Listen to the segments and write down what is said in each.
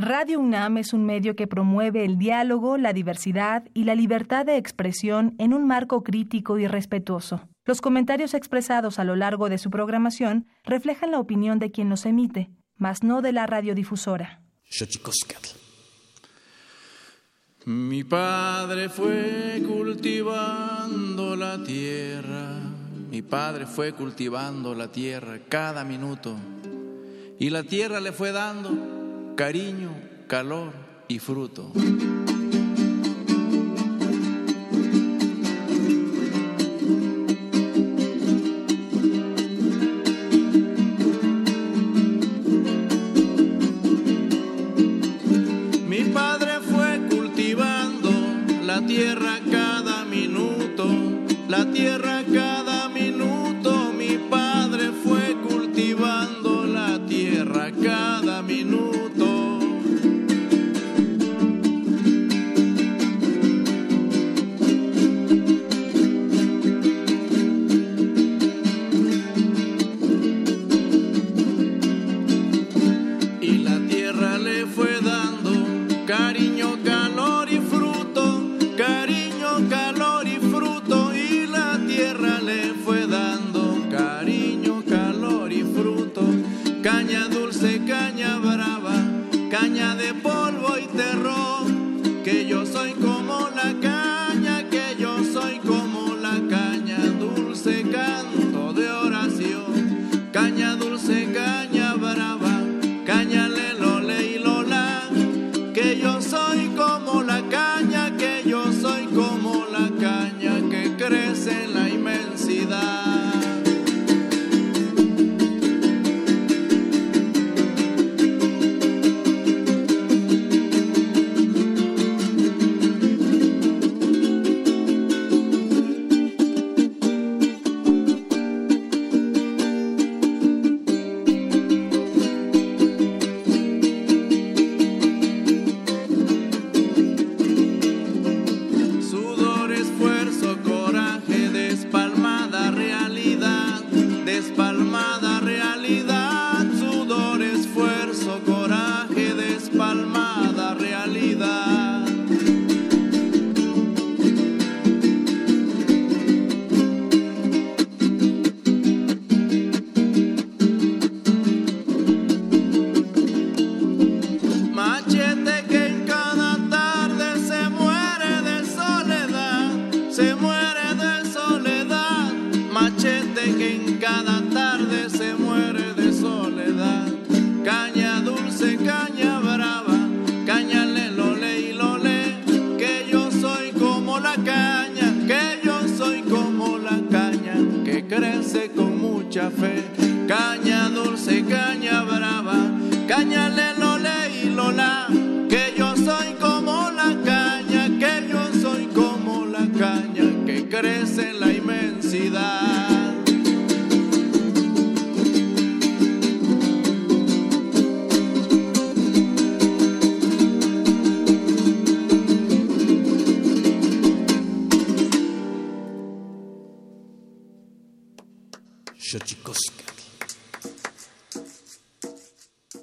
Radio UNAM es un medio que promueve el diálogo, la diversidad y la libertad de expresión en un marco crítico y respetuoso. Los comentarios expresados a lo largo de su programación reflejan la opinión de quien los emite, mas no de la radiodifusora. Mi padre fue cultivando la tierra, mi padre fue cultivando la tierra cada minuto y la tierra le fue dando cariño, calor y fruto.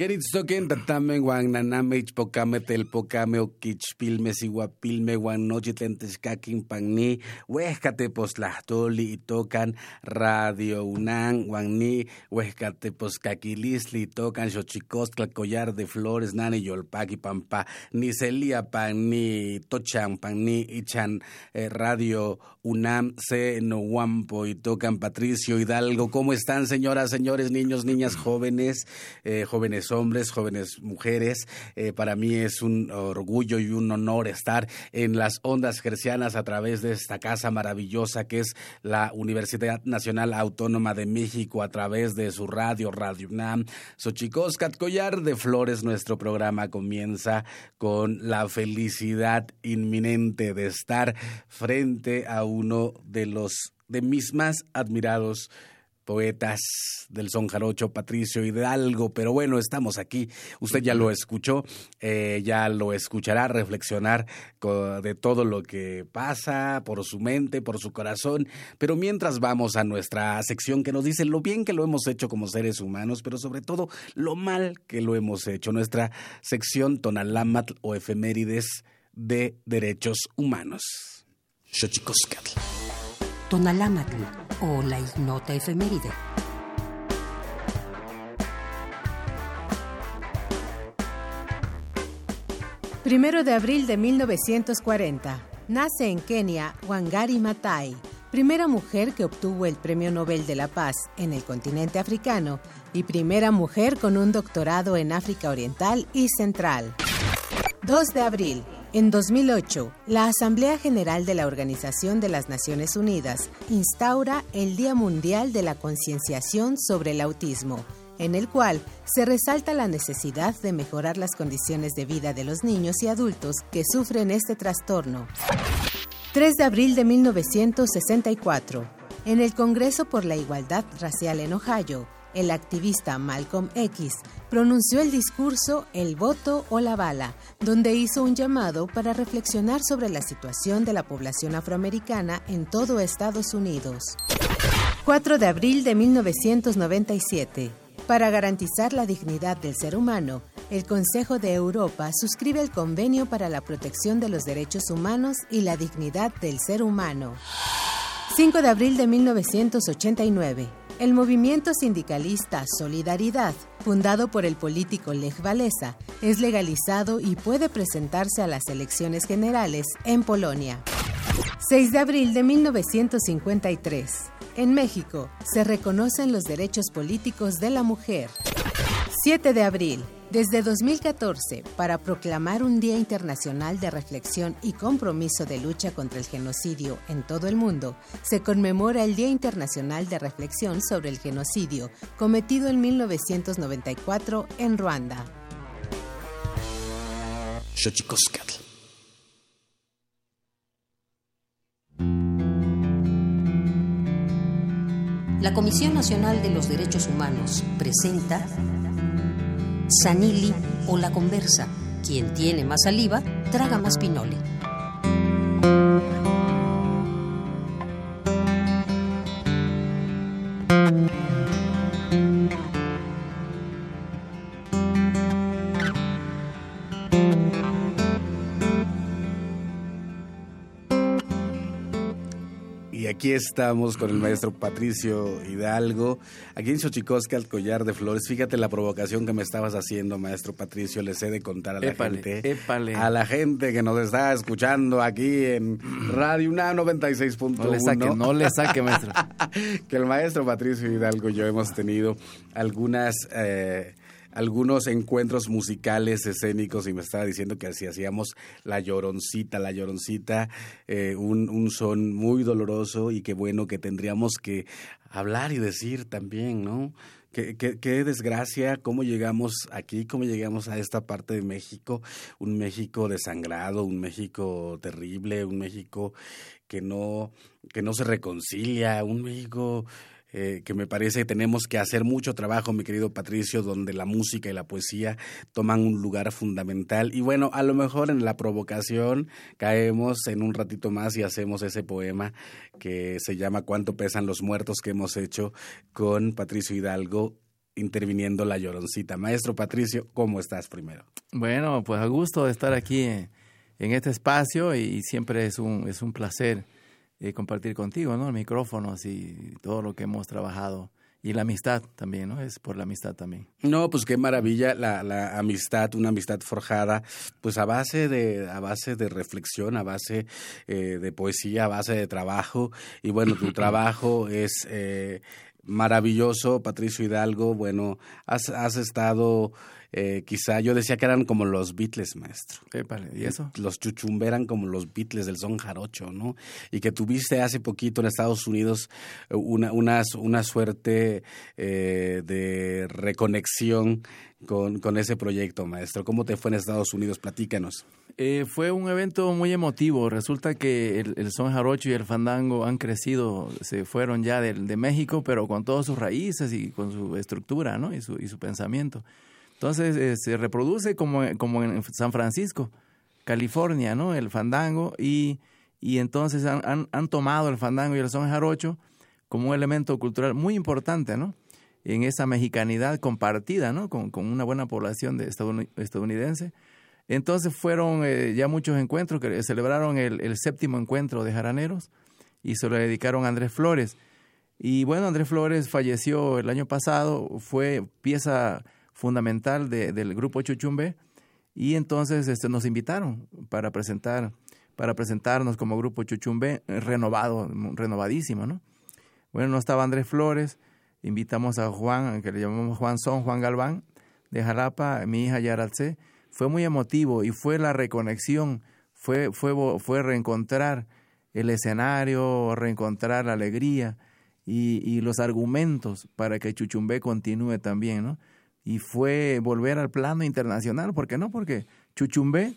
Queritztoquen tatamen wan naname ichpocame telpocame oquichpilme sihuapilme wan nochi tlen techcaquin panni huehcate postlahtoli itocan Radio UNAM wan ni huehcate poscaquilistli itocan xochicostla collar de flores nani yolpaqui pampa ni celia pan ni tochan pan ni ichan eh, Radio UNAM se no guampo itocan Patricio Hidalgo. ¿cómo están señoras señores niños niñas jóvenes eh, jóvenes hombres, jóvenes mujeres. Eh, para mí es un orgullo y un honor estar en las ondas gercianas a través de esta casa maravillosa que es la Universidad Nacional Autónoma de México a través de su radio, Radio UNAM. Xochicoscat Collar de Flores, nuestro programa comienza con la felicidad inminente de estar frente a uno de los de mis más admirados poetas del son jarocho, Patricio Hidalgo, pero bueno, estamos aquí. Usted ya lo escuchó, eh, ya lo escuchará reflexionar de todo lo que pasa por su mente, por su corazón, pero mientras vamos a nuestra sección que nos dice lo bien que lo hemos hecho como seres humanos, pero sobre todo lo mal que lo hemos hecho, nuestra sección Tonalamat o efemérides de derechos humanos. Tonalámatl o la ignota efeméride. Primero de abril de 1940. Nace en Kenia Wangari Maathai, primera mujer que obtuvo el Premio Nobel de la Paz en el continente africano y primera mujer con un doctorado en África Oriental y Central. 2 de abril. En 2008, la Asamblea General de la Organización de las Naciones Unidas instaura el Día Mundial de la Concienciación sobre el Autismo, en el cual se resalta la necesidad de mejorar las condiciones de vida de los niños y adultos que sufren este trastorno. 3 de abril de 1964. En el Congreso por la Igualdad Racial en Ohio, el activista Malcolm X pronunció el discurso El voto o la bala, donde hizo un llamado para reflexionar sobre la situación de la población afroamericana en todo Estados Unidos. 4 de abril de 1997. Para garantizar la dignidad del ser humano, el Consejo de Europa suscribe el Convenio para la Protección de los Derechos Humanos y la Dignidad del Ser Humano. 5 de abril de 1989. El movimiento sindicalista Solidaridad, fundado por el político Lech Walesa, es legalizado y puede presentarse a las elecciones generales en Polonia. 6 de abril de 1953. En México se reconocen los derechos políticos de la mujer. 7 de abril. Desde 2014, para proclamar un Día Internacional de Reflexión y Compromiso de Lucha contra el Genocidio en todo el mundo, se conmemora el Día Internacional de Reflexión sobre el Genocidio, cometido en 1994 en Ruanda. La Comisión Nacional de los Derechos Humanos presenta Sanili o la conversa. Quien tiene más saliva, traga más pinole. Aquí estamos con el maestro Patricio Hidalgo, aquí en Xochicosca, al collar de flores. Fíjate la provocación que me estabas haciendo, maestro Patricio. Les he de contar a la gente, a la gente que nos está escuchando aquí en Radio UNA 96.1. No le saque, no le saque, maestro. que el maestro Patricio Hidalgo y yo hemos tenido algunas... Eh, algunos encuentros musicales, escénicos, y me estaba diciendo que así hacíamos La Lloroncita, La Lloroncita, eh, un, un son muy doloroso y qué bueno que tendríamos que hablar y decir también, ¿no? Qué, qué, qué, desgracia, cómo llegamos aquí, cómo llegamos a esta parte de México, un México desangrado, un México terrible, un México que no, que no se reconcilia, un México eh, que me parece que tenemos que hacer mucho trabajo, mi querido Patricio, donde la música y la poesía toman un lugar fundamental. Y bueno, a lo mejor en la provocación caemos en un ratito más y hacemos ese poema que se llama Cuánto pesan los muertos que hemos hecho con Patricio Hidalgo interviniendo la lloroncita. Maestro Patricio, ¿cómo estás primero? Bueno, pues a gusto de estar aquí en, este espacio y siempre es un, es un placer eh, compartir contigo, ¿no? El micrófono, y todo lo que hemos trabajado. Y la amistad también, ¿no? Es por la amistad también. No, pues qué maravilla la, la amistad, una amistad forjada, pues a base de, a base de reflexión, a base eh, de poesía, a base de trabajo. Y bueno, tu trabajo es eh, maravilloso, Patricio Hidalgo. Bueno, has, has estado eh, quizá yo decía que eran como los Beatles, maestro. ¿y eso? Los chuchumbe eran como los Beatles del son jarocho, ¿no? Y que tuviste hace poquito en Estados Unidos una, una, una suerte eh, de reconexión con, con ese proyecto, maestro. ¿Cómo te fue en Estados Unidos? Platícanos. Eh, fue un evento muy emotivo. Resulta que el, son jarocho y el fandango han crecido, se fueron ya de, de, México, pero con todas sus raíces y con su estructura ¿no? y, su, y su pensamiento. Entonces eh, se reproduce como, como en San Francisco, California, ¿no? el fandango, y, y entonces han, han, han, tomado el fandango y el son jarocho como un elemento cultural muy importante, ¿no? En esa mexicanidad compartida, ¿no? Con, con una buena población de estadounidense entonces fueron eh, ya muchos encuentros, que celebraron el, séptimo encuentro de jaraneros y se lo dedicaron a Andrés Flores. Y bueno, Andrés Flores falleció el año pasado, fue pieza fundamental del grupo Chuchumbe y entonces este, nos invitaron para presentar para presentarnos como grupo Chuchumbe renovado, renovadísimo, ¿no? Bueno, no estaba Andrés Flores, invitamos a Juan, que le llamamos Juan Son, Juan Galván, de Jalapa, mi hija Yaralce, fue muy emotivo y fue la reconexión, fue, fue, fue reencontrar el escenario, reencontrar la alegría y, y, los argumentos para que Chuchumbé continúe también, ¿no? Y fue volver al plano internacional, ¿por qué no? Porque Chuchumbé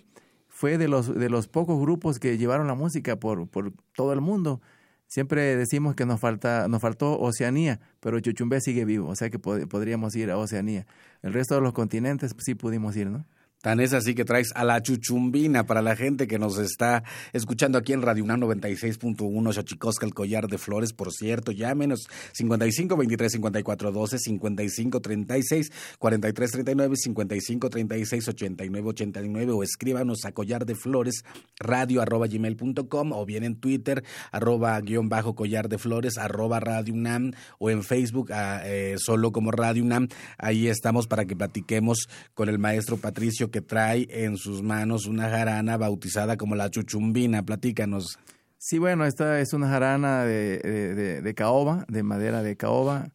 fue de los, de los pocos grupos que llevaron la música por, por todo el mundo. Siempre decimos que nos, falta, nos faltó Oceanía, pero Chuchumbé sigue vivo, o sea que podríamos ir a Oceanía. El resto de los continentes sí pudimos ir, ¿no? Tan es así que traes a la chuchumbina para la gente que nos está escuchando aquí en Radio UNAM 96.1, Xochicosca, el collar de flores, por cierto, llámenos 55 23 54 12, 55 36 43 39, 55 36 89 89 o escríbanos a collar de flores radio arroba gmail.com o bien en Twitter arroba guion bajo collar de flores arroba Radio UNAM o en Facebook eh, solo como Radio UNAM. Ahí estamos para que platiquemos con el maestro Patricio que trae en sus manos una jarana bautizada como la chuchumbina. Platícanos. Sí, bueno, esta es una jarana de, caoba, de madera de caoba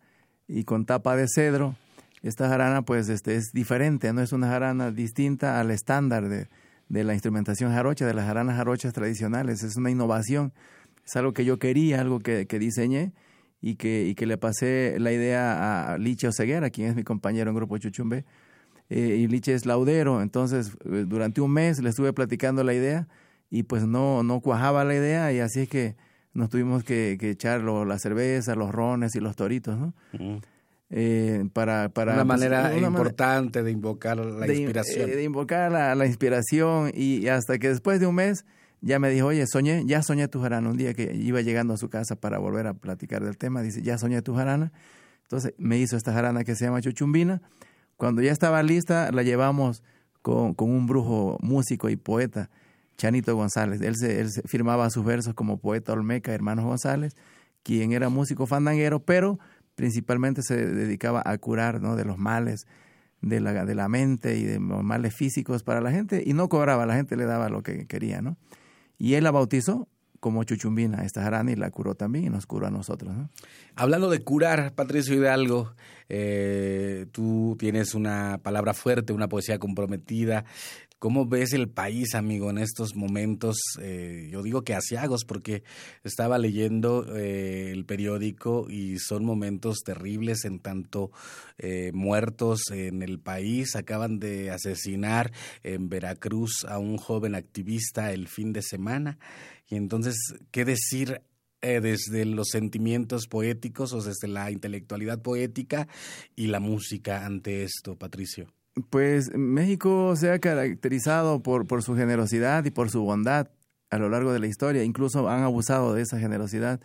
y con tapa de cedro. Esta jarana pues este, es diferente, no es una jarana distinta al estándar de, de la instrumentación jarocha, de las jaranas jarochas tradicionales. Es una innovación, es algo que yo quería, algo que, que diseñé y que, y que le pasé la idea a Licha Oseguera, quien es mi compañero en Grupo Chuchumbe, eh, y Liche es laudero, entonces eh, durante un mes le estuve platicando la idea y pues no, no cuajaba la idea y así es que nos tuvimos que, que echar la cerveza, los rones y los toritos, ¿no? Eh, para, para, una pues, manera importante de invocar la inspiración. de invocar la, la, inspiración y hasta que después de un mes ya me dijo, oye, soñé, ya soñé tu jarana. Un día que iba llegando a su casa para volver a platicar del tema, dice, ya soñé tu jarana. Entonces me hizo esta jarana que se llama Chuchumbina cuando ya estaba lista, la llevamos con, con un brujo músico y poeta, Chanito González. Él, se, él firmaba sus versos como poeta Olmeca, hermano González, quien era músico fandanguero, pero principalmente se dedicaba a curar ¿no? de los males de la, de la mente y de los males físicos para la gente, y no cobraba, la gente le daba lo que quería, ¿no? Y él la bautizó como Chuchumbina, esta jarana, y la curó también y nos curó a nosotros. ¿no? Hablando de curar, Patricio Hidalgo, eh, tú tienes una palabra fuerte, una poesía comprometida. ¿Cómo ves el país, amigo, en estos momentos? Eh, yo digo que asiagos, porque estaba leyendo eh, el periódico y son momentos terribles en tanto eh, muertos en el país. Acaban de asesinar en Veracruz a un joven activista el fin de semana. Y entonces, ¿qué decir eh, desde los sentimientos poéticos o desde la intelectualidad poética y la música ante esto, Patricio? Pues México se ha caracterizado por, por su generosidad y por su bondad a lo largo de la historia. Incluso han abusado de esa generosidad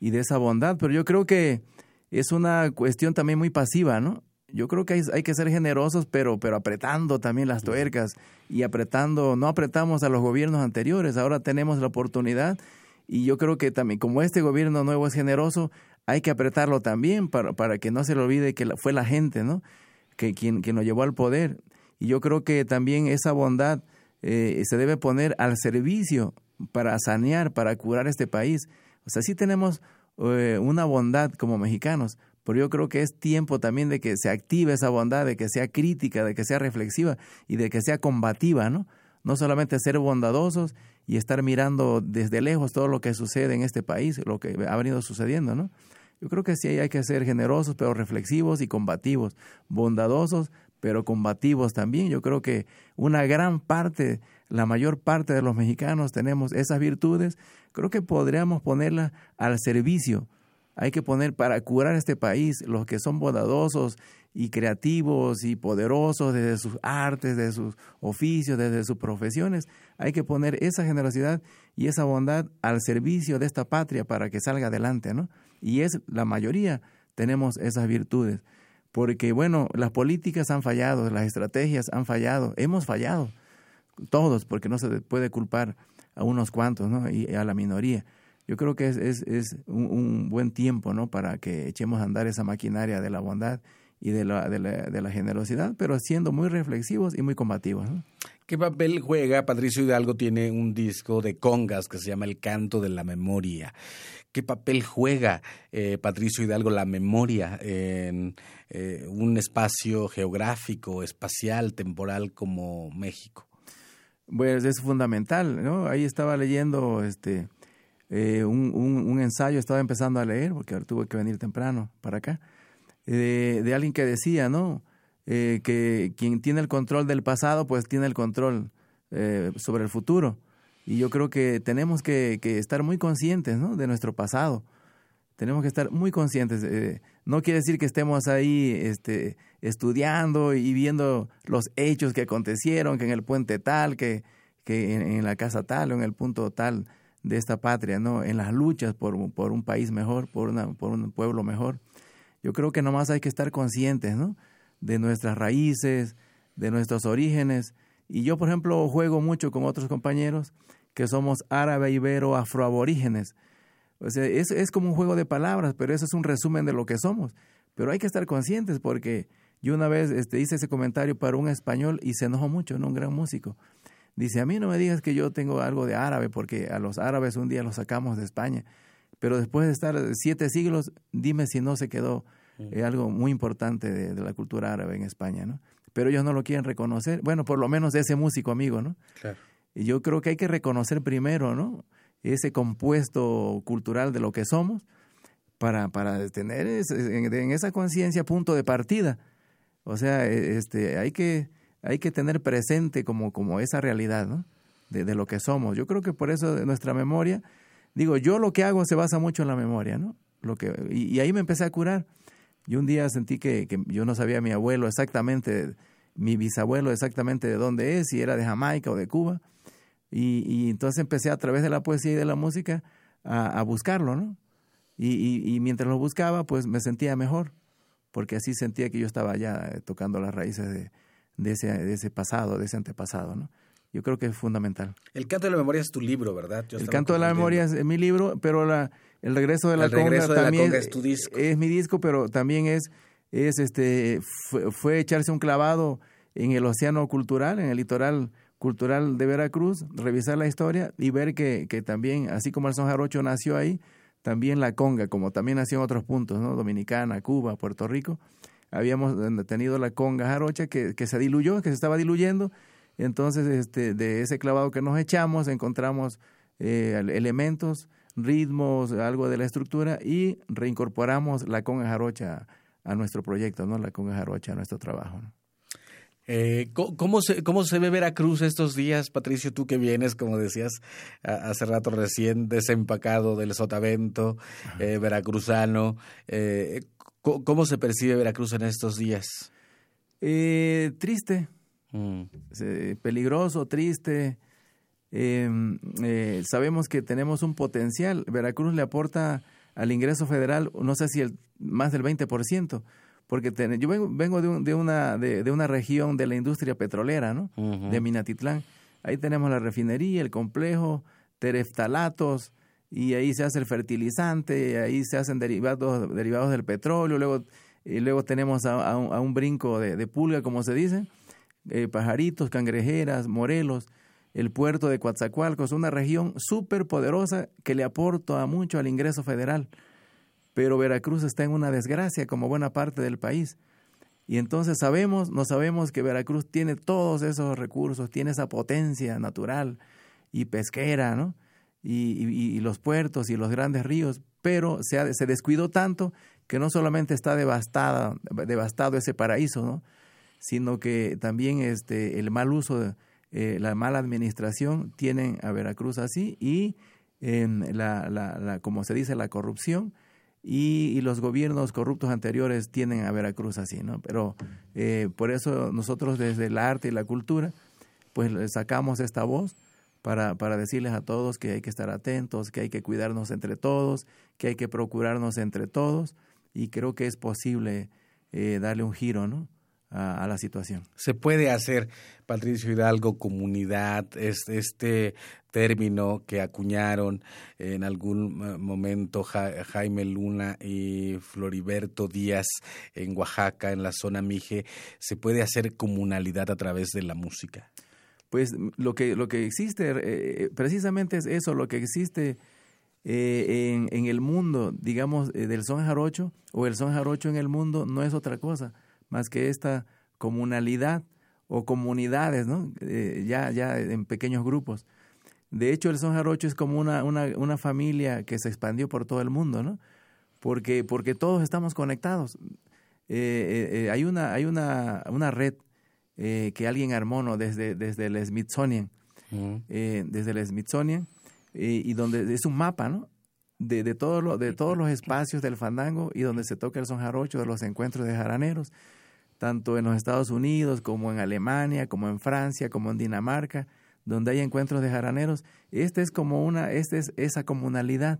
y de esa bondad, pero yo creo que es una cuestión también muy pasiva, ¿no? Yo creo que hay, hay, que ser generosos, pero, pero apretando también las tuercas y apretando, no apretamos a los gobiernos anteriores, ahora tenemos la oportunidad y yo creo que también como este gobierno nuevo es generoso, hay que apretarlo también para, para que no se le olvide que fue la gente, ¿no? Que quien, quien lo llevó al poder. Y yo creo que también esa bondad eh, se debe poner al servicio para sanear, para curar este país. O sea, sí tenemos eh, una bondad como mexicanos, pero yo creo que es tiempo también de que se active esa bondad, de que sea crítica, de que sea reflexiva y de que sea combativa, ¿no? No solamente ser bondadosos y estar mirando desde lejos todo lo que sucede en este país, lo que ha venido sucediendo, ¿no? Yo creo que sí hay que ser generosos, pero reflexivos y combativos, bondadosos, pero combativos también. Yo creo que una gran parte, la mayor parte de los mexicanos tenemos esas virtudes. Creo que podríamos ponerlas al servicio hay que poner para curar este país los que son bondadosos y creativos y poderosos desde sus artes, desde sus oficios, desde sus profesiones. Hay que poner esa generosidad y esa bondad al servicio de esta patria para que salga adelante, ¿no? Y es la mayoría tenemos esas virtudes. Porque, bueno, las políticas han fallado, las estrategias han fallado, hemos fallado, todos, porque no se puede culpar a unos cuantos, ¿no? Y a la minoría yo creo que es, es, es un, buen tiempo ¿no? para que echemos a andar esa maquinaria de la bondad y de la, de la, de la generosidad, pero siendo muy reflexivos y muy combativos. ¿Qué papel juega? Patricio Hidalgo tiene un disco de congas que se llama El canto de la memoria. ¿Qué papel juega eh, Patricio Hidalgo la memoria en eh, un espacio geográfico, espacial, temporal como México? Pues es fundamental, ¿no? Ahí estaba leyendo este eh, un, un, ensayo, estaba empezando a leer, porque tuve que venir temprano para acá, de, alguien que decía, ¿no? Eh, que quien tiene el control del pasado, pues tiene el control eh, sobre el futuro. Y yo creo que tenemos que, que estar muy conscientes ¿no? de nuestro pasado. Tenemos que estar muy conscientes. no quiere decir que estemos ahí este, estudiando y viendo los hechos que acontecieron, que en el puente tal, que, que en la casa tal o en el punto tal de esta patria, ¿no? En las luchas por, por un país mejor, por, una, por un pueblo mejor. Yo creo que nomás hay que estar conscientes, ¿no? De nuestras raíces, de nuestros orígenes. Y yo, por ejemplo, juego mucho con otros compañeros que somos árabe, ibero, afroaborígenes. O sea, es, es como un juego de palabras, pero eso es un resumen de lo que somos. Pero hay que estar conscientes porque yo una vez este, hice ese comentario para un español y se enojó mucho, ¿no? Un gran músico. Dice, a mí no me digas que yo tengo algo de árabe, porque a los árabes un día los sacamos de España, pero después de estar siete siglos, dime si no se quedó eh, algo muy importante de, la cultura árabe en España, ¿no? Pero ellos no lo quieren reconocer, bueno, por lo menos ese músico amigo, ¿no? Claro. Y yo creo que hay que reconocer primero, ¿no? Ese compuesto cultural de lo que somos para, para tener en, en esa conciencia punto de partida. O sea, e, este, hay que hay que tener presente como, como esa realidad, ¿no? De, de, lo que somos. Yo creo que por eso nuestra memoria, digo, yo lo que hago se basa mucho en la memoria, ¿no? Lo que, y, ahí me empecé a curar. Y un día sentí que, que, yo no sabía mi abuelo exactamente, mi bisabuelo exactamente de dónde es, si era de Jamaica o de Cuba. Y, y entonces empecé a través de la poesía y de la música a, a buscarlo, ¿no? Y, y, y, mientras lo buscaba, pues me sentía mejor, porque así sentía que yo estaba ya eh, tocando las raíces de, de ese, de ese pasado, de ese antepasado, ¿no? Yo creo que es fundamental. El canto de la memoria es tu libro, ¿verdad? el canto de la memoria es mi libro, pero la, el regreso de la, conga, también es tu disco. Es mi disco, pero también es, es este, fue, echarse un clavado en el océano cultural, en el litoral cultural de Veracruz, revisar la historia y ver que, que también, así como el son jarocho nació ahí, también la conga, como también nació en otros puntos, ¿no? Dominicana, Cuba, Puerto Rico, habíamos eh, tenido la conga jarocha que, que se diluyó, que se estaba diluyendo. Entonces, este, de ese clavado que nos echamos, encontramos eh, elementos, ritmos, algo de la estructura y reincorporamos la conga jarocha a nuestro proyecto, ¿no? La conga jarocha a nuestro trabajo. Eh, ¿cómo, se, ¿Cómo se ve Veracruz estos días, Patricio? Tú que vienes, como decías hace rato recién, desempacado del sotavento, eh, veracruzano. Eh, ¿Cómo se percibe Veracruz en estos días? Eh, triste, mm. peligroso, triste. Em, eh, sabemos que tenemos un potencial. Veracruz le aporta al ingreso federal, no sé si el, más del 20%, porque yo vengo, de, una, de, una región de la industria petrolera, ¿no? De Minatitlán. Ahí tenemos la refinería, el complejo, tereftalatos, y ahí se hace el fertilizante, ahí se hacen derivados, derivados del petróleo, luego, y luego tenemos a, un, brinco de, pulga, como se dice, eh, pajaritos, cangrejeras, morelos, el puerto de Coatzacoalcos, una región súper poderosa que le aporta mucho al ingreso federal. pero Veracruz está en una desgracia como buena parte del país. Y entonces sabemos, no sabemos que Veracruz tiene todos esos recursos, tiene esa potencia natural y pesquera, ¿no? Y, los puertos y los grandes ríos, pero se, se descuidó tanto que no solamente está devastada, devastado ese paraíso, ¿no? sino que también este, el mal uso, eh, la mala administración tienen a Veracruz así y en la, la, como se dice, la corrupción y, los gobiernos corruptos anteriores tienen a Veracruz así, ¿no? Pero eh, por eso nosotros desde el arte y la cultura, pues sacamos esta voz para, para decirles a todos que hay que estar atentos, que hay que cuidarnos entre todos, que hay que procurarnos entre todos y creo que es posible eh, darle un giro, ¿no? a, la situación. Se puede hacer, Patricio Hidalgo, comunidad, este, este término que acuñaron en algún eh, momento Jaime Luna y Floriberto Díaz en Oaxaca, en la zona Mije, ¿se puede hacer comunalidad a través de la música? Pues lo que, lo que existe, eh, precisamente es eso, lo que existe eh, en, en, el mundo, digamos, del son jarocho, o el son jarocho en el mundo, no es otra cosa más que esta comunalidad o comunidades, ¿no? Eh, ya, ya en pequeños grupos. De hecho, el son jarocho es como una, una, una, familia que se expandió por todo el mundo, ¿no? Porque, porque todos estamos conectados. Eh, eh, hay una, hay una, una red que alguien armó ¿no? desde, desde el Smithsonian, desde el Smithsonian, y donde es un mapa, ¿no? De, de, todo lo, de todos los espacios del fandango y donde se toca el son jarocho, de los encuentros de jaraneros tanto en los Estados Unidos como en Alemania, como en Francia, como en Dinamarca, donde hay encuentros de jaraneros. Este es como una, este es esa comunalidad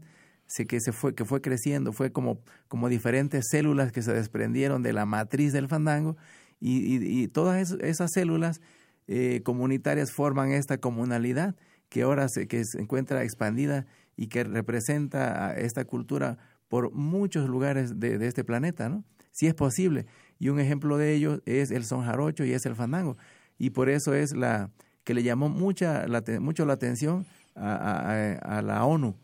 que se fue, que fue creciendo, fue como, como diferentes células que se desprendieron de la matriz del fandango y, todas esas células eh, comunitarias forman esta comunalidad que ahora se, que se encuentra expandida y que representa a esta cultura por muchos lugares de, de este planeta, ¿no? Si es posible y un ejemplo de ello es el son jarocho y es el fandango. Y por eso es la que le llamó mucha, la, mucho la atención a, la ONU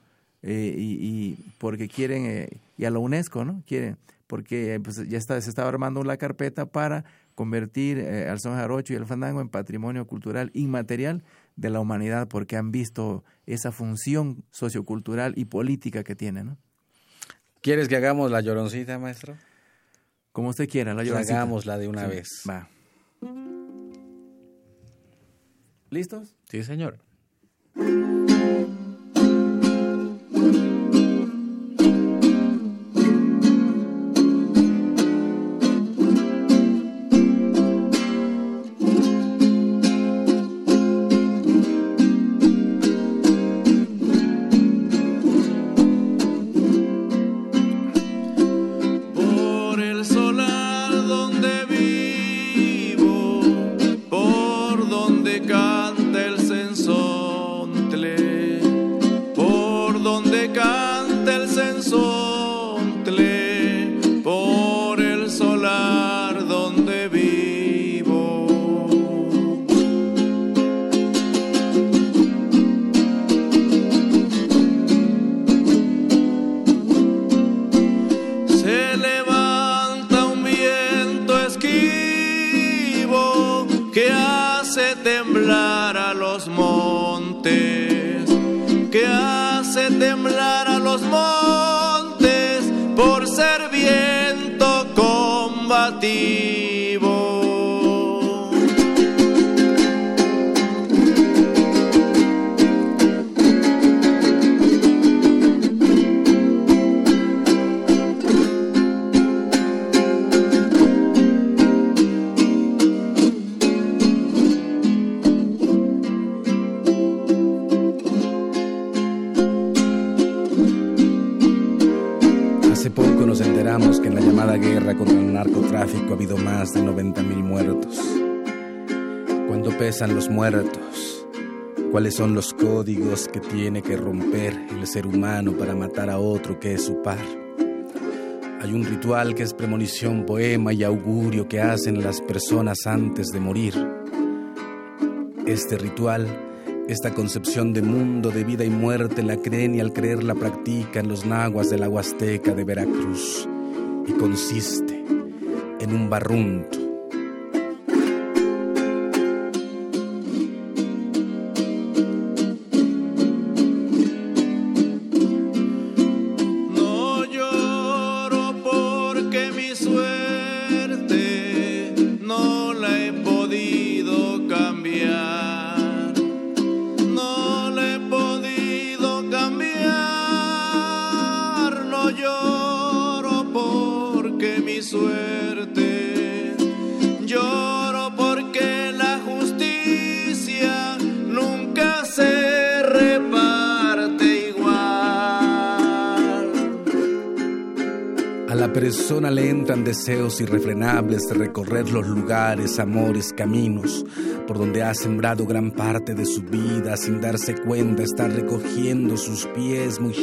eh, y, porque quieren, eh, y a la UNESCO, ¿no? Quieren, porque pues, ya está, se estaba armando la carpeta para convertir eh, al son jarocho y el fandango en patrimonio cultural inmaterial de la humanidad porque han visto esa función sociocultural y política que tiene, ¿no? ¿Quieres que hagamos la lloroncita, maestro? Como usted quiera, la llorancita. Hagámosla de una vez. Va. ¿Listos? Sí, señor. Los muertos? ¿Cuáles son los códigos que tiene que romper el ser humano para matar a otro que es su par? Hay un ritual que es premonición, poema y augurio que hacen las personas antes de morir. Este ritual Esta concepción de mundo, de vida y muerte, la creen y al creer la practican los nahuas de la Huasteca de Veracruz. Consiste en un barrunto deseos irrefrenables de recorrer los lugares, amores, caminos por donde ha sembrado gran parte de su vida sin darse cuenta, está recogiendo sus pies, muy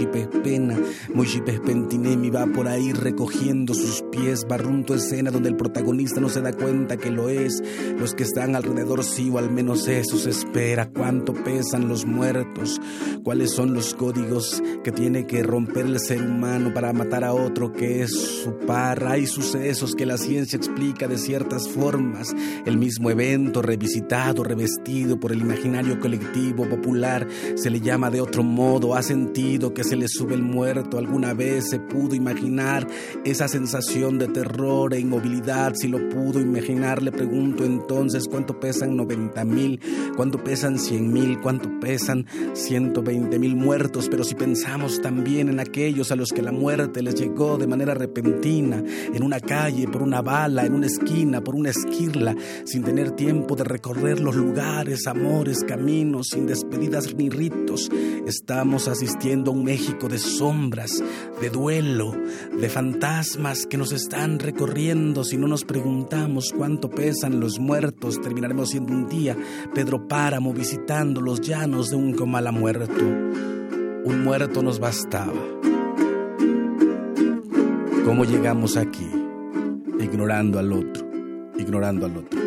pena, muy pentinemi va por ahí recogiendo sus pies, barrunto escena donde el protagonista no se da cuenta que lo es, los que están alrededor sí o al menos eso se espera, cuánto pesan los muertos, cuáles son los códigos que tiene que romper el ser humano para matar a otro que es su par, hay sucesos que la ciencia explica de ciertas formas, el mismo evento revisitado revestido por el imaginario colectivo popular, se le llama de otro modo, ha sentido que se le sube el muerto, alguna vez se pudo imaginar esa sensación de terror e inmovilidad, si lo pudo imaginar, le pregunto entonces cuánto pesan 90 mil, cuánto pesan 100 mil, cuánto pesan 120 mil muertos, pero si pensamos también en aquellos a los que la muerte les llegó de manera repentina, en una calle, por una bala, en una esquina, por una esquirla, sin tener tiempo de recorrer los lugares, amores, caminos, sin despedidas ni ritos. Estamos asistiendo a un México de sombras, de duelo, de fantasmas que nos están recorriendo. Si no nos preguntamos cuánto pesan los muertos, terminaremos siendo un día Pedro Páramo visitando los llanos de un comala muerto. Un muerto nos bastaba. ¿Cómo llegamos aquí? Ignorando al otro, ignorando al otro.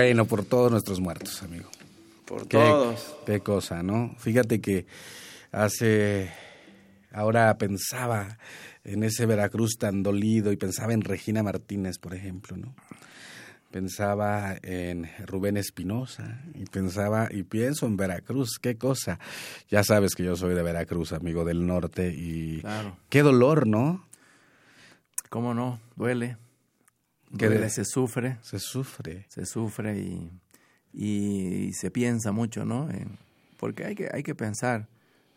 Bueno, por todos nuestros muertos, amigo. Por todos. Qué cosa, ¿no? Fíjate que hace. Ahora pensaba en ese Veracruz tan dolido y pensaba en Regina Martínez, por ejemplo, ¿no? Pensaba en Rubén Espinosa y pensaba y pienso en Veracruz, qué cosa. Ya sabes que yo soy de Veracruz, amigo del norte y claro. qué dolor, ¿no? ¿Cómo no? Duele que se sufre. Se sufre. Se sufre y, y, se piensa mucho, ¿no? porque hay que, hay que pensar,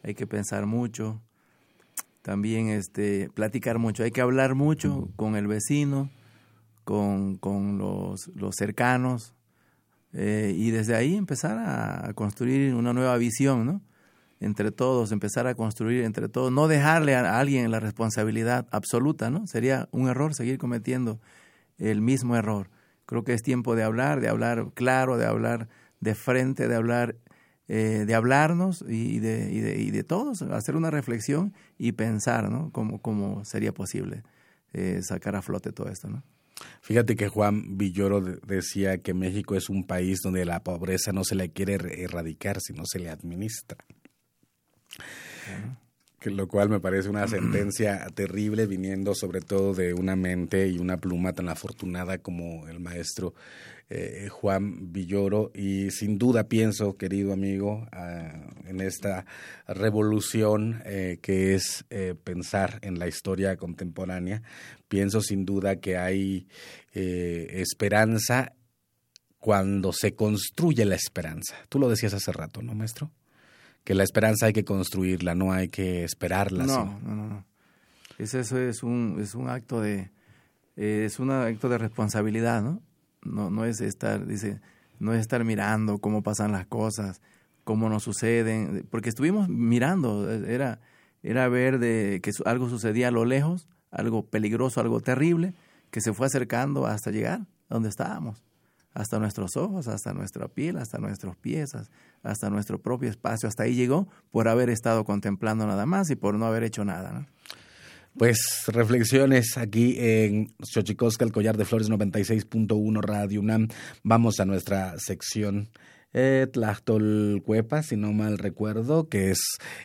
hay que pensar mucho, también este, platicar mucho, hay que hablar mucho con el vecino, con, con los, los cercanos, eh, y desde ahí empezar a, construir una nueva visión, ¿no? Entre todos, empezar a construir entre todos, no dejarle a alguien la responsabilidad absoluta, ¿no? Sería un error seguir cometiendo el mismo error. Creo que es tiempo de hablar, de hablar claro, de hablar de frente, de hablar, eh, de hablarnos y de, y, de, y de todos, hacer una reflexión y pensar, ¿no? Cómo, cómo sería posible eh, sacar a flote todo esto, ¿no? Fíjate que Juan Villoro decía que México es un país donde la pobreza no se le quiere erradicar, sino se le administra. Lo cual me parece una sentencia terrible viniendo sobre todo de una mente y una pluma tan afortunada como el maestro eh, Juan Villoro y sin duda pienso, querido amigo, ah, en esta revolución eh, que es eh, pensar en la historia contemporánea, pienso sin duda que hay esperanza cuando se construye la esperanza. Tú lo decías hace rato, ¿no, maestro? Que la esperanza hay que construirla, no hay que esperarla. No, no, no, Es eso es un, es un acto de es un acto de responsabilidad, ¿no? no, no es estar, dice, no es estar mirando cómo pasan las cosas, cómo nos suceden, porque estuvimos mirando, era, era ver de que algo sucedía a lo lejos, algo peligroso, algo terrible, que se fue acercando hasta llegar a donde estábamos, hasta nuestros ojos, hasta nuestra piel, hasta nuestros pies, hasta nuestro propio espacio, hasta ahí llegó por haber estado contemplando nada más y por no haber hecho nada. Pues reflexiones aquí en Xochicosca, el collar de flores 96.1 Radio UNAM. Vamos a nuestra sección eh, Tlachtolcuepa, si no mal recuerdo, que es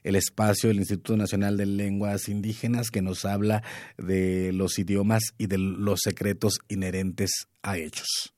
el espacio del Instituto Nacional de Lenguas Indígenas que nos habla de los idiomas y de los secretos inherentes a ellos.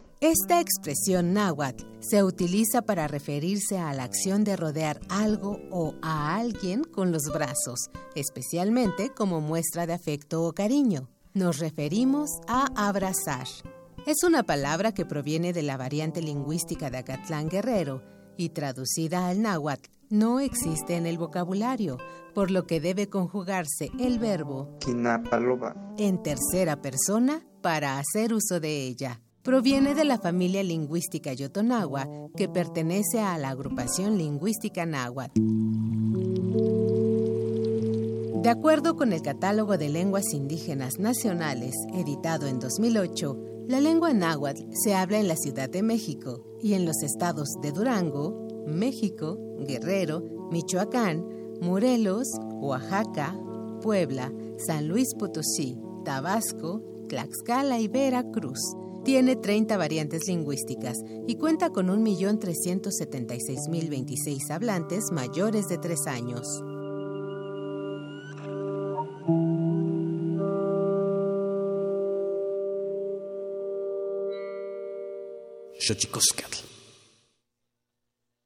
Esta expresión náhuatl se utiliza para referirse a la acción de rodear algo o a alguien con los brazos, especialmente como muestra de afecto o cariño. Nos referimos a abrazar. Es una palabra que proviene de la variante lingüística de Acatlán Guerrero y traducida al náhuatl no existe en el vocabulario, por lo que debe conjugarse el verbo en tercera persona para hacer uso de ella. Proviene de la familia lingüística yotonagua, que pertenece a la agrupación lingüística náhuatl. De acuerdo con el Catálogo de Lenguas Indígenas Nacionales, editado en 2008, la lengua náhuatl se habla en la Ciudad de México y en los estados de Durango, México, Guerrero, Michoacán, Morelos, Oaxaca, Puebla, San Luis Potosí, Tabasco, Tlaxcala y Veracruz. Tiene 30 variantes lingüísticas y cuenta con 1.376.026 hablantes mayores de 3 años.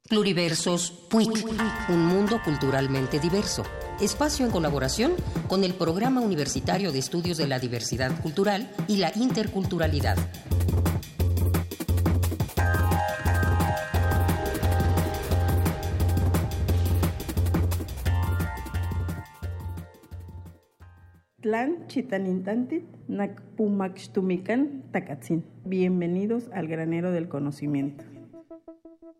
Pluriversos PUIC, un mundo culturalmente diverso. Espacio en colaboración con el Programa Universitario de Estudios de la Diversidad Cultural y la Interculturalidad. Tlan Chitanintantit Nakpumakshtumikan Takatzin. Bienvenidos al granero del conocimiento.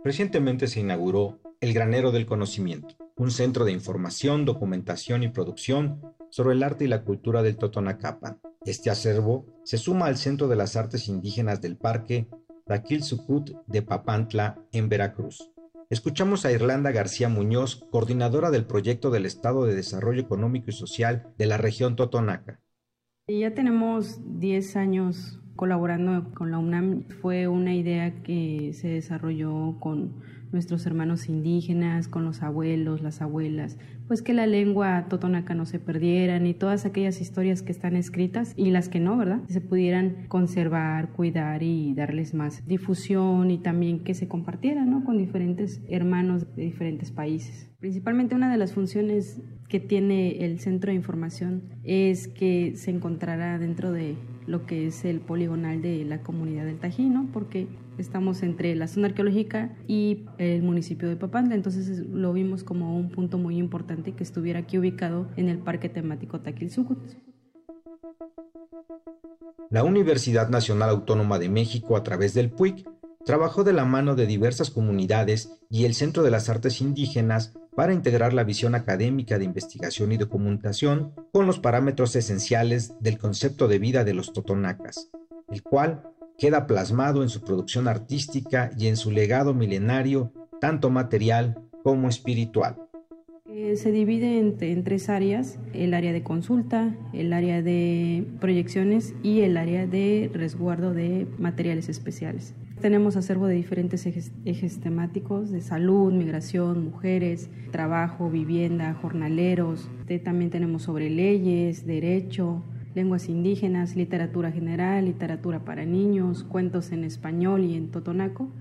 Recientemente se inauguró El Granero del Conocimiento, un centro de información, documentación y producción sobre el arte y la cultura del Totonacapan. Este acervo se suma al Centro de las Artes Indígenas del Parque Raquil Sucut de Papantla, en Veracruz. Escuchamos a Irlanda García Muñoz, coordinadora del proyecto del Estado de Desarrollo Económico y Social de la región Totonaca. Ya tenemos 10 años colaborando con la UNAM fue una idea que se desarrolló con nuestros hermanos indígenas, con los abuelos, las abuelas, pues que la lengua totonaca no se perdiera y todas aquellas historias que están escritas y las que no, ¿verdad? Se pudieran conservar, cuidar y darles más difusión y también que se compartieran, ¿no? Con diferentes hermanos de diferentes países. Principalmente una de las funciones que tiene el centro de información es que se encontrará dentro de lo que es el poligonal de la comunidad del Tajín, porque estamos entre la zona arqueológica y el municipio de Papantla, entonces lo vimos como un punto muy importante que estuviera aquí ubicado en el parque temático Taquilzucut. La Universidad Nacional Autónoma de México, a través del PUIC, trabajó de la mano de diversas comunidades y el Centro de las Artes Indígenas para integrar la visión académica de investigación y documentación con los parámetros esenciales del concepto de vida de los totonacas, el cual queda plasmado en su producción artística y en su legado milenario, tanto material como espiritual. Eh, se divide en, tres áreas, el área de consulta, el área de proyecciones y el área de resguardo de materiales especiales. Tenemos acervo de diferentes ejes, temáticos de salud, migración, mujeres, trabajo, vivienda, jornaleros. También tenemos sobre leyes, derecho, lenguas indígenas, literatura general, literatura para niños, cuentos en español y en totonaco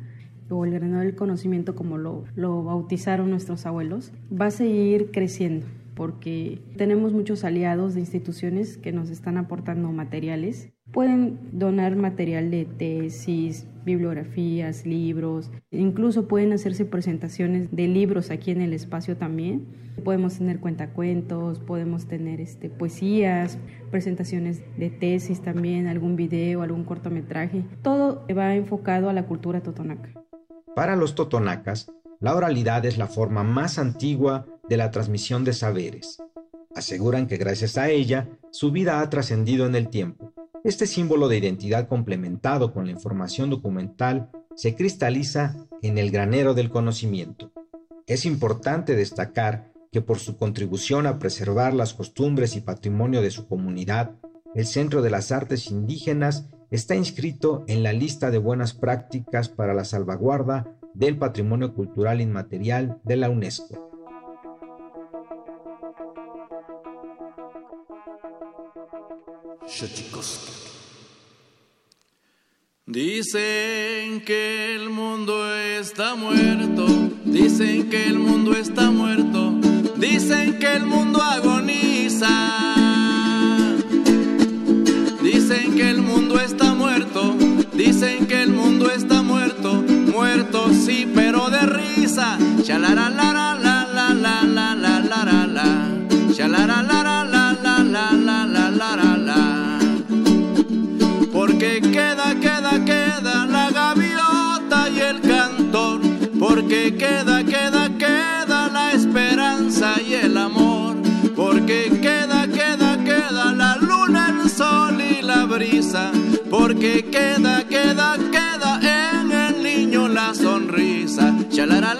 o el granado del conocimiento como lo, lo bautizaron nuestros abuelos, va a seguir creciendo porque tenemos muchos aliados de instituciones que nos están aportando materiales. Pueden donar material de tesis, bibliografías, libros, incluso pueden hacerse presentaciones de libros aquí en el espacio también. Podemos tener cuentacuentos, podemos tener este, poesías, presentaciones de tesis también, algún video, algún cortometraje. Todo va enfocado a la cultura totonaca. Para los totonacas, la oralidad es la forma más antigua de la transmisión de saberes. Aseguran que gracias a ella, su vida ha trascendido en el tiempo. Este símbolo de identidad complementado con la información documental se cristaliza en el granero del conocimiento. Es importante destacar que por su contribución a preservar las costumbres y patrimonio de su comunidad, el Centro de las Artes Indígenas está inscrito en la lista de buenas prácticas para la salvaguarda del patrimonio cultural inmaterial de la UNESCO. Dicen que el mundo está muerto, dicen que el mundo está muerto, dicen que el mundo agoniza. Dicen que el mundo está dicen que el mundo está muerto, muerto sí, pero de risa. La la la la la la la la la la la la la la la porque queda, queda, queda en el niño la sonrisa. Chalara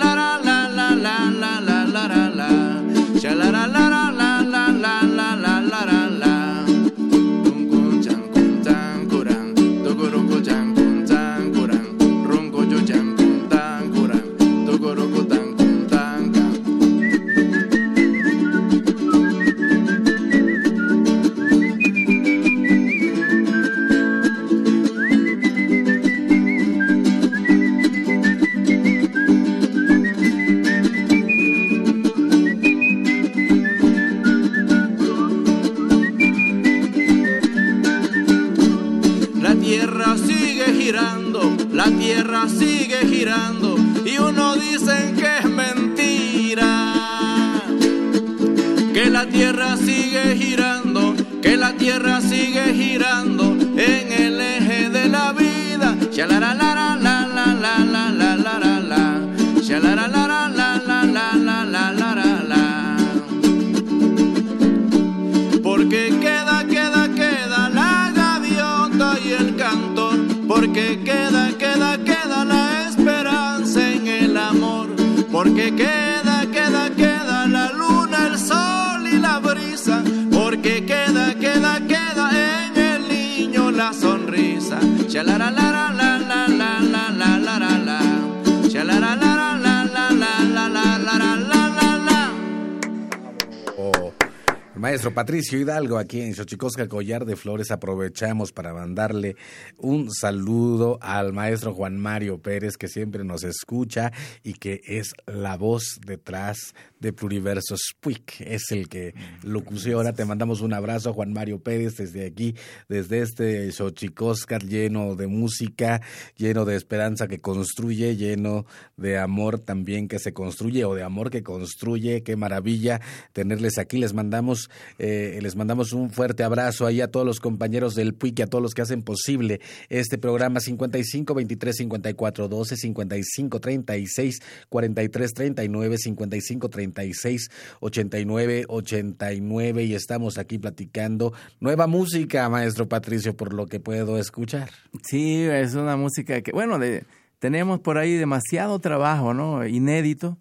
Patricio Hidalgo, aquí en Xochicosca Collar de Flores, aprovechamos para mandarle un saludo al maestro Juan Mario Pérez, que siempre nos escucha y que es la voz detrás de Pluriversos Puig. Es el que locució. Ahora te mandamos un abrazo, Juan Mario Pérez, desde aquí, desde este Xochicosca lleno de música, lleno de esperanza que construye, lleno de amor también que se construye o de amor que construye. Qué maravilla tenerles aquí. Les mandamos eh, les mandamos un fuerte abrazo ahí a todos los compañeros del PUIC y a todos los que hacen posible este programa 55 23 54 12 55 36 43 39 55 36 89 89 y estamos aquí platicando nueva música, maestro Patricio, por lo que puedo escuchar. Sí, es una música que, bueno, de, tenemos por ahí demasiado trabajo, ¿no? Inédito,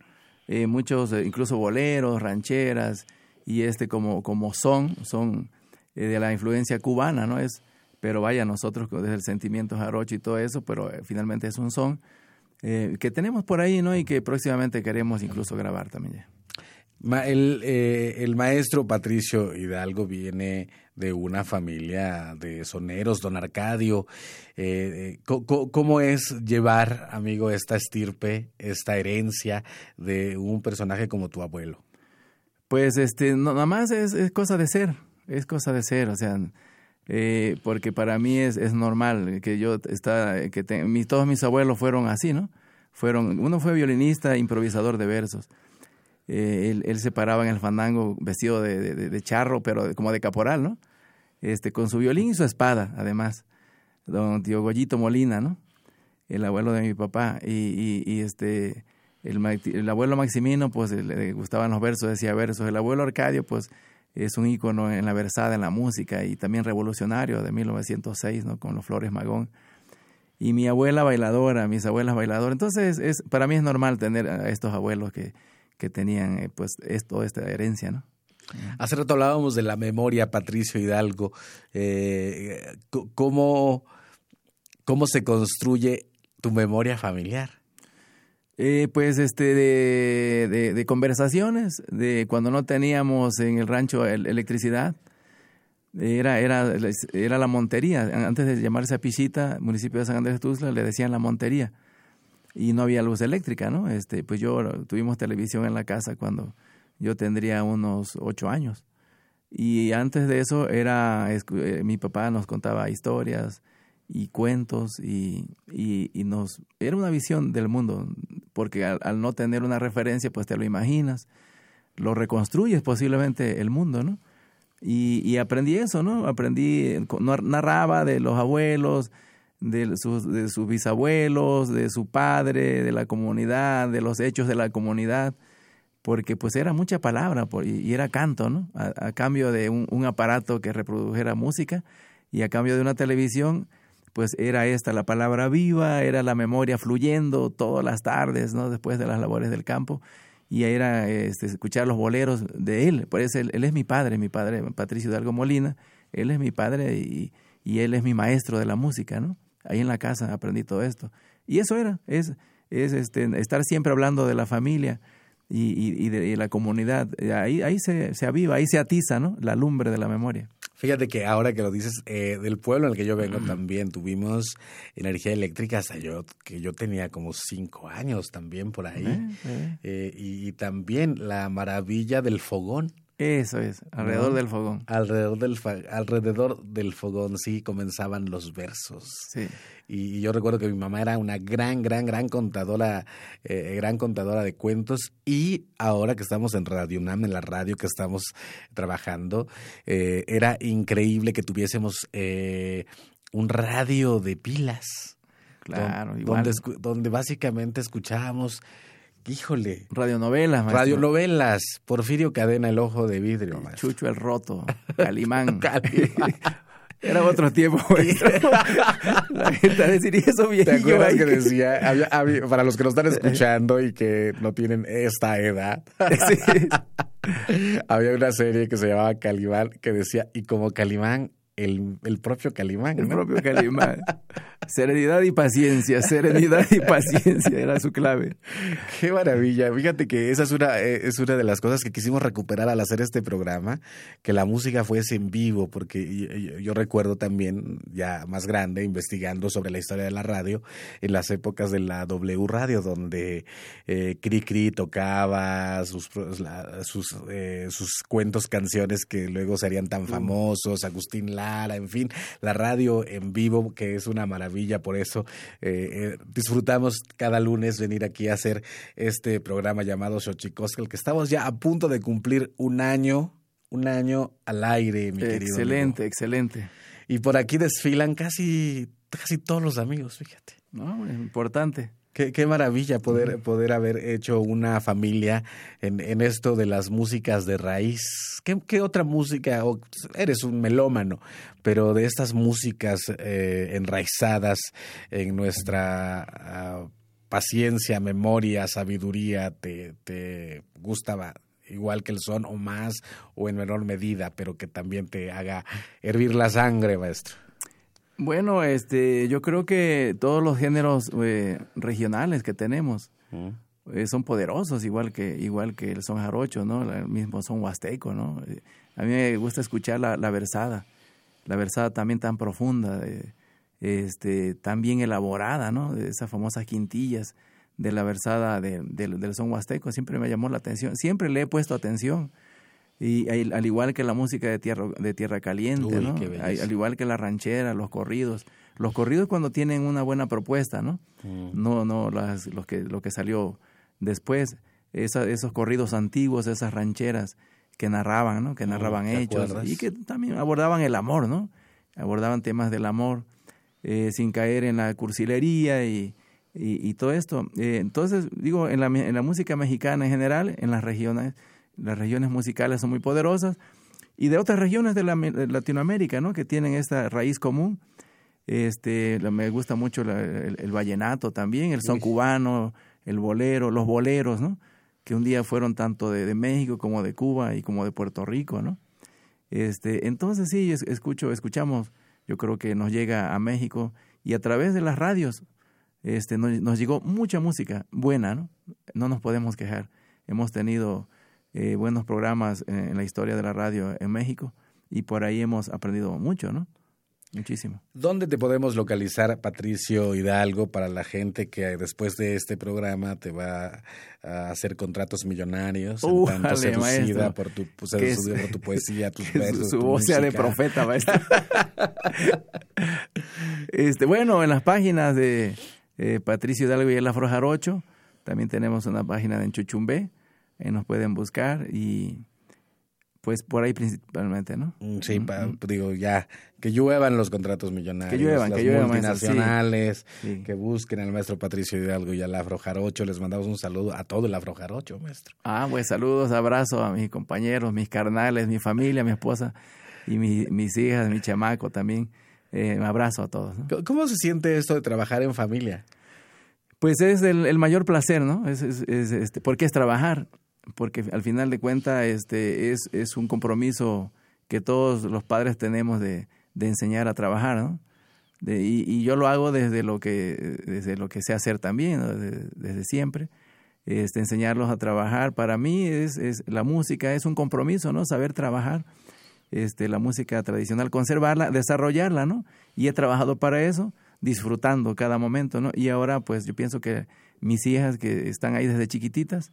eh, muchos, eh, incluso boleros, rancheras, y este como, como son, son eh, de la influencia cubana, ¿no? Es, pero vaya, nosotros desde el sentimiento jarocho y todo eso, pero finalmente es un son que tenemos por ahí, ¿no? Y que próximamente queremos incluso grabar también el, el maestro Patricio Hidalgo viene de una familia de soneros, don Arcadio. Eh, ¿Cómo es llevar, amigo, esta estirpe, esta herencia de un personaje como tu abuelo? Pues este, nada más es, cosa de ser, es cosa de ser, o sea, eh, porque para mí es, es normal que yo está, que todos mis abuelos fueron así, ¿no? Fueron, uno fue violinista, improvisador de versos. Eh, él, se paraba en el fandango vestido de, de, charro, pero como de caporal, ¿no? Este, con su violín y su espada, además. Don tío Goyito Molina, ¿no? El abuelo de mi papá. Y, y, este, el, el, abuelo Maximino, pues le gustaban los versos, decía versos. El abuelo Arcadio, pues es un ícono en la versada, en la música, y también revolucionario de 1906, ¿no? Con los Flores Magón y mi abuela bailadora, mis abuelas bailadoras. Entonces, es, para mí es normal tener a estos abuelos que, que tenían eh, pues esto, esta herencia, ¿no? Hace rato hablábamos de la memoria, Patricio Hidalgo. Eh, ¿cómo, ¿Cómo se construye tu memoria familiar? Eh, pues este de, de, conversaciones, de cuando no teníamos en el rancho electricidad, era, era, era la montería. Antes de llamarse Apichita, municipio de San Andrés de Tuzla, le decían la montería y no había luz eléctrica, ¿no? Este, pues yo tuvimos televisión en la casa cuando yo tendría unos ocho años. Y antes de eso era, eh, mi papá nos contaba historias y cuentos y, y, nos, era una visión del mundo, porque al, no tener una referencia, pues te lo imaginas, lo reconstruyes posiblemente el mundo, ¿no? Y, aprendí eso, ¿no? Aprendí, narraba de los abuelos, de sus, bisabuelos, de su padre, de la comunidad, de los hechos de la comunidad, porque pues era mucha palabra y, era canto, ¿no? A, cambio de un, aparato que reprodujera música y a cambio de una televisión, pues era esta la palabra viva, era la memoria fluyendo todas las tardes, ¿no? Después de las labores del campo y era este, escuchar los boleros de él. Por eso él, es mi padre, mi padre Patricio Hidalgo Molina, él es mi padre y, y él es mi maestro de la música, ¿no? ahí en la casa aprendí todo esto. Y eso era, es, es este, estar siempre hablando de la familia y, de la comunidad. Ahí, ahí se, se aviva, ahí se atiza ¿no? la lumbre de la memoria. Fíjate que ahora que lo dices, eh, del pueblo en el que yo vengo también tuvimos energía eléctrica hasta yo, que yo tenía como cinco años también por ahí. Eh, eh. y, también la maravilla del fogón. Eso es, alrededor del fogón. Alrededor del, alrededor del fogón, sí, comenzaban los versos. Sí. Y, yo recuerdo que mi mamá era una gran, gran, gran contadora, eh, gran contadora de cuentos. Y ahora que estamos en Radio UNAM, en la radio que estamos trabajando, eh, era increíble que tuviésemos eh, un radio de pilas. Claro, donde, donde básicamente escuchábamos Híjole. Radionovelas, maestro. Radionovelas. Porfirio Cadena, El Ojo de Vidrio, Chucho el Roto, Calimán. Era otro tiempo, La gente decir, eso ¿Te acuerdas que decía, para los que nos están escuchando y que no tienen esta edad, había una serie que se llamaba Calimán que decía, y como Calimán el, el propio Calimán. El propio Calimán. serenidad y paciencia, serenidad y paciencia era su clave. Qué maravilla. Fíjate que esa es una, eh, es una de las cosas que quisimos recuperar al hacer este programa, que la música fuese en vivo, porque yo, recuerdo también, ya más grande, investigando sobre la historia de la radio, en las épocas de la W Radio, donde eh, Cri Cri tocaba sus, sus, eh, sus cuentos, canciones que luego serían tan famosos, Agustín Lara, en fin, la radio en vivo, que es una maravilla, por eso eh, eh, disfrutamos cada lunes venir aquí a hacer este programa llamado Xochicosca, el que estamos ya a punto de cumplir un año un año al aire, mi querido. Excelente, excelente. Y por aquí desfilan casi, casi todos los amigos, fíjate. No, importante. Qué, qué maravilla poder, poder haber hecho una familia en, en esto de las músicas de raíz. ¿Qué, qué otra música? Eres un melómano, pero de estas músicas eh, enraizadas en nuestra uh, paciencia, memoria, sabiduría, te, te gustaba igual que el son o más o en menor medida, pero que también te haga hervir la sangre, maestro. Bueno, este, yo creo que todos los géneros eh, regionales que tenemos eh, son poderosos, igual que igual que el son jarocho, ¿no? El mismo son huasteco, ¿no? Eh, a mí me gusta escuchar la, la versada, la versada también tan profunda, este, tan bien elaborada, ¿no? De esas famosas quintillas de la versada de, de, del son huasteco, siempre me llamó la atención, siempre le he puesto atención. Y al igual que la música de tierra, de tierra caliente, Uy, ¿no? Al igual que la ranchera, los corridos. Los corridos cuando tienen una buena propuesta, ¿no? Mm. No, no las, los que, lo que salió después. Esa- esos corridos antiguos, esas rancheras que narraban, ¿no? Que narraban Mm, ¿te hechos acuerdas? y que también abordaban el amor, ¿no? Abordaban temas del amor eh, sin caer en la cursilería y, y, y todo esto. Eh, entonces, digo, en la, en la música mexicana en general, en las regiones, las regiones musicales son muy poderosas y de otras regiones de, la, de Latinoamérica, ¿no? Que tienen esta raíz común. Este, me gusta mucho la- el, el vallenato también, el son cubano, el bolero, los boleros, ¿no? Que un día fueron tanto de, de México como de Cuba y como de Puerto Rico, ¿no? Este, entonces sí, es- escucho, escuchamos, yo creo que nos llega a México y a través de las radios este, nos, nos llegó mucha música buena, ¿no? No nos podemos quejar. Hemos tenido eh, buenos programas en, en la historia de la radio en México y por ahí hemos aprendido mucho, ¿no? Muchísimo. ¿Dónde te podemos localizar, Patricio Hidalgo, para la gente que después de este programa te va a hacer contratos millonarios, en Újale, tanto seducida maestro. por tu, pues, por tu poesía, tus versos, su, tu voz sea de música? profeta, maestro. este, bueno, en las páginas de eh, Patricio Hidalgo y el Afro Jarocho, también tenemos una página de Enchuchumbé, ahí nos pueden buscar y pues por ahí principalmente, ¿no? Mm, Sí, pa- digo, ya, que lluevan los contratos millonarios, Que lluevan, las que lluevan, maestro, sí. multinacionales, Sí. que busquen al maestro Patricio Hidalgo y al Afro Jarocho. Les mandamos un saludo a todo el Afro Jarocho, maestro. Ah, pues saludos, abrazos a mis compañeros, mis carnales, mi familia, mi esposa y mi- mis hijas, mi chamaco también. Eh, un abrazo a todos. ¿no? ¿Cómo- ¿Cómo se siente esto de trabajar en familia? Pues es el, el mayor placer, ¿no? Es, es, es, este, porque es trabajar, porque al final de cuentas este, es, es un compromiso que todos los padres tenemos de, de enseñar a trabajar, ¿no? Y, y yo lo hago desde lo que, desde lo que sé hacer también, desde, desde siempre. Este, enseñarlos a trabajar. Para mí es, es la música es un compromiso, ¿no? Saber trabajar este, la música tradicional, conservarla, desarrollarla, ¿no? Y he trabajado para eso, disfrutando cada momento, ¿no? Y ahora, pues, yo pienso que mis hijas que están ahí desde chiquititas,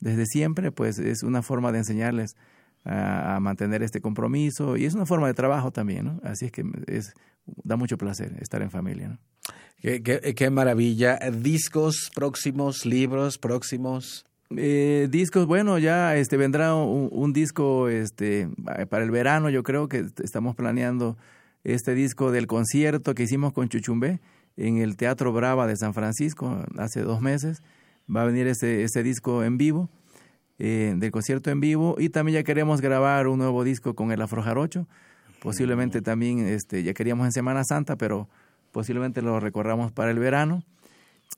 desde siempre, pues, es una forma de enseñarles a, a mantener este compromiso y es una forma de trabajo también, ¿no? Así es que es, da mucho placer estar en familia, ¿no? Qué, qué- qué maravilla. Discos próximos, libros próximos. Eh, discos, bueno, ya este vendrá un, un disco este para el verano, yo creo que estamos planeando este disco del concierto que hicimos con Chuchumbé en el Teatro Brava de San Francisco hace dos meses. Va a venir ese, ese disco en vivo, eh, del concierto en vivo, y también ya queremos grabar un nuevo disco con el Afro Jarocho. Posiblemente también, este, ya queríamos en Semana Santa, pero posiblemente lo recorramos para el verano.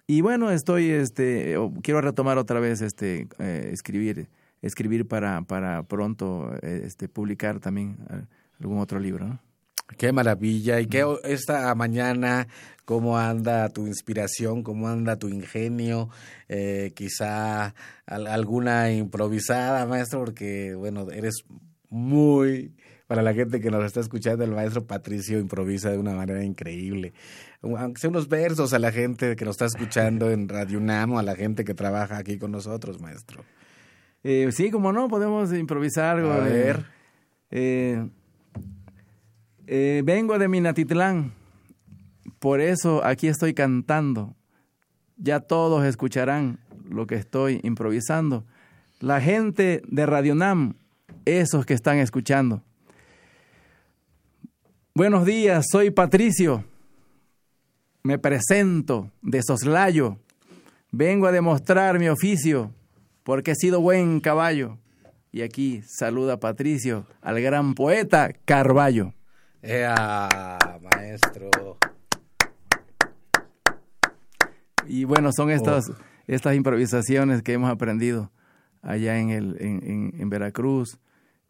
Y bueno, estoy, este, quiero retomar otra vez, este, eh, escribir, escribir para, para pronto, este, publicar también eh, algún otro libro, ¿no? Qué maravilla. ¿Y qué esta mañana, cómo anda tu inspiración, cómo anda tu ingenio? Eh, quizá al- alguna improvisada, maestro, porque, bueno, eres muy... Para la gente que nos está escuchando, el maestro Patricio improvisa de una manera increíble. Aunque sea unos versos a la gente que nos está escuchando en Radio UNAM o a la gente que trabaja aquí con nosotros, maestro. Eh, sí, como no, podemos improvisar algo. A ver. eh, eh, vengo de Minatitlán, por eso aquí estoy cantando. Ya todos escucharán lo que estoy improvisando. La gente de Radio Nam esos que están escuchando. Buenos días, soy Patricio. Me presento de soslayo. Vengo a demostrar mi oficio porque he sido buen caballo. Y aquí saluda Patricio al gran poeta Carballo. ¡Ea, maestro! Y bueno, son estas, oh. estas improvisaciones que hemos aprendido allá en, el, en, en, Veracruz,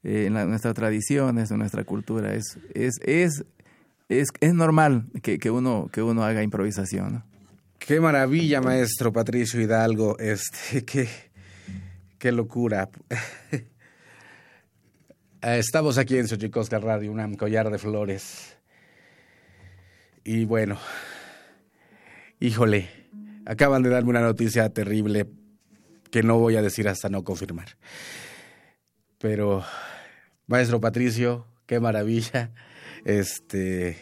eh, en nuestras tradiciones, en nuestra cultura. Es, es, es, es, es normal que, que, uno, que uno haga improvisación. Qué maravilla, maestro Patricio Hidalgo. Este, qué, qué locura. Estamos aquí en Xochicosca Radio, un collar de flores. Y bueno, híjole, acaban de darme una noticia terrible que no voy a decir hasta no confirmar. Pero, maestro Patricio, qué maravilla. Este,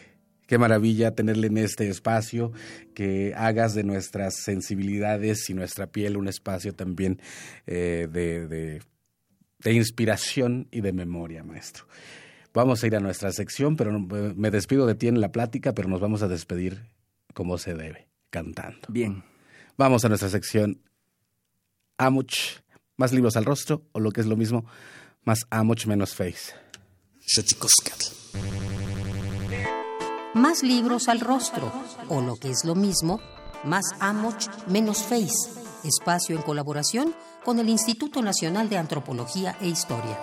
qué maravilla tenerle en este espacio, que hagas de nuestras sensibilidades y nuestra piel un espacio también eh, de inspiración y de memoria, maestro. Vamos a ir a nuestra sección, pero me despido de ti en la plática, pero nos vamos a despedir como se debe, cantando. Bien. Vamos a nuestra sección Amuch, más libros al rostro, o lo que es lo mismo, más Amuch menos face. Más libros al rostro, o lo que es lo mismo, más Amuch menos face. Espacio en colaboración con el Instituto Nacional de Antropología e Historia.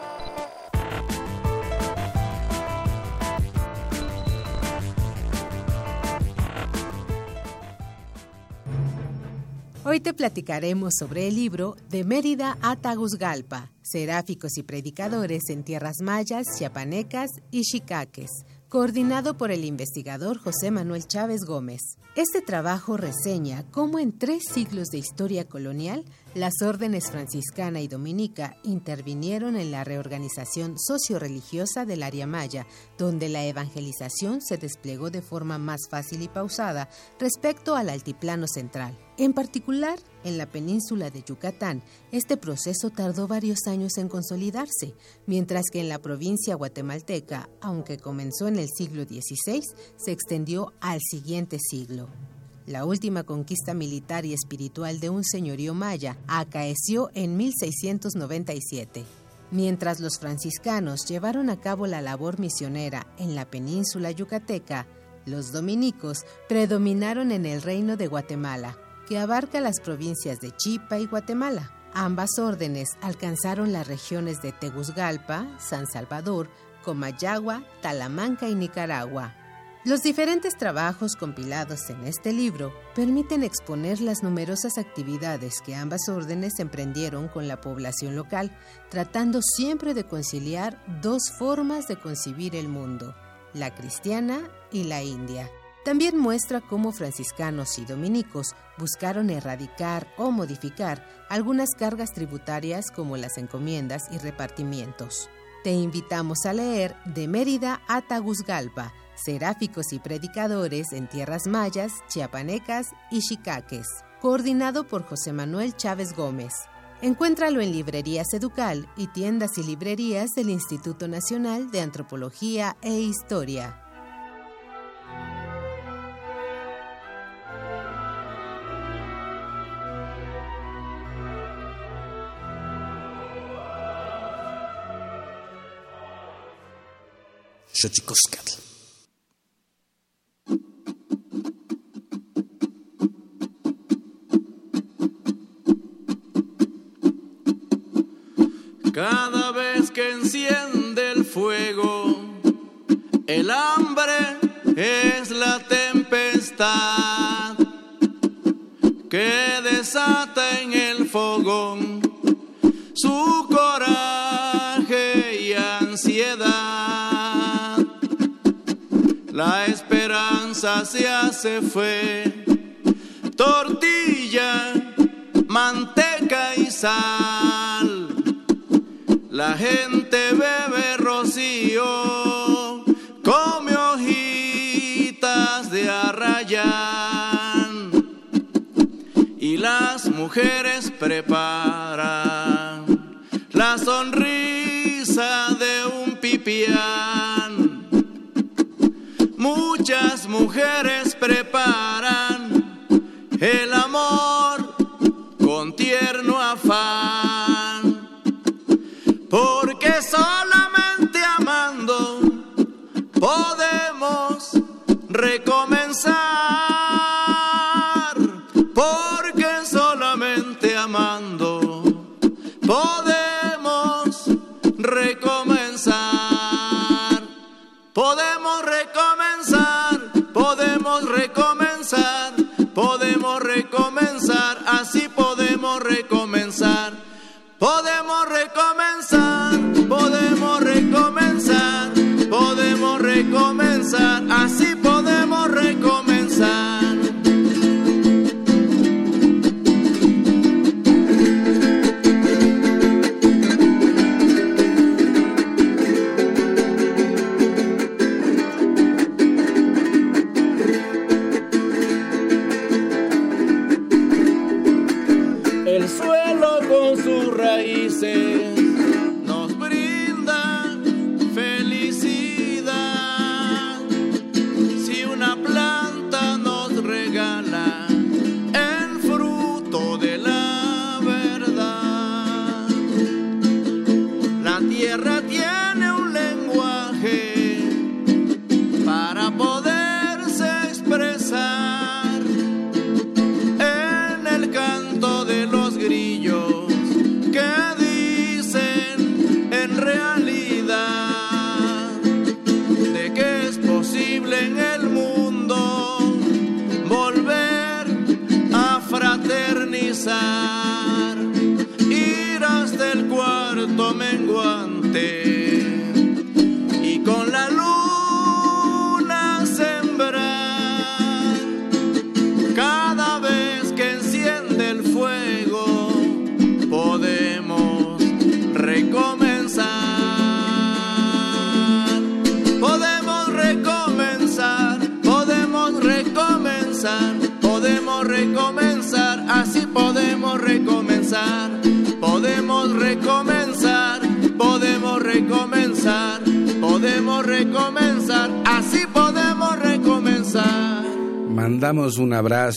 Hoy te platicaremos sobre el libro De Mérida a Tagusgalpa, Seráficos y Predicadores en Tierras Mayas, Chiapanecas y Xicaques, coordinado por el investigador José Manuel Chávez Gómez. Este trabajo reseña cómo en tres siglos de historia colonial las órdenes franciscana y dominica intervinieron en la reorganización socio-religiosa del área maya, donde la evangelización se desplegó de forma más fácil y pausada respecto al altiplano central. En particular, en la península de Yucatán, este proceso tardó varios años en consolidarse, mientras que en la provincia guatemalteca, aunque comenzó en el siglo XVI, se extendió al siguiente siglo. La última conquista militar y espiritual de un señorío maya acaeció en 1697. Mientras los franciscanos llevaron a cabo la labor misionera en la península yucateca, los dominicos predominaron en el reino de Guatemala, que abarca las provincias de Chipa y Guatemala. Ambas órdenes alcanzaron las regiones de Tegucigalpa, San Salvador, Comayagua, Talamanca y Nicaragua. Los diferentes trabajos compilados en este libro permiten exponer las numerosas actividades que ambas órdenes emprendieron con la población local, tratando siempre de conciliar dos formas de concebir el mundo, la cristiana y la india. También muestra cómo franciscanos y dominicos buscaron erradicar o modificar algunas cargas tributarias como las encomiendas y repartimientos. Te invitamos a leer De Mérida a Tagusgalpa, Seráficos y Predicadores en Tierras Mayas, Chiapanecas y Xicaques, coordinado por José Manuel Chávez Gómez. Encuéntralo en Librerías Educal y tiendas y librerías del Instituto Nacional de Antropología e Historia. Cada vez que enciende el fuego, el hambre es la tempestad que desata en el fogón su coraje y ansiedad. La esperanza se fue. Tortilla, manteca y sal. La gente bebe rocío, come hojitas de arrayán. Y las mujeres preparan mujeres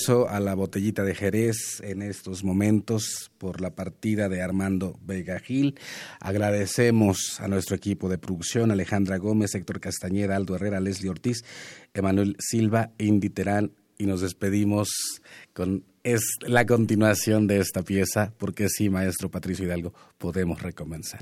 a la botellita de Jerez en estos momentos por la partida de Armando Vega Gil. Agradecemos a nuestro equipo de producción, Alejandra Gómez, Héctor Castañeda, Aldo Herrera, Leslie Ortiz, Emanuel Silva, Indy Terán y nos despedimos con es la continuación de esta pieza, porque sí, maestro Patricio Hidalgo, podemos recomenzar.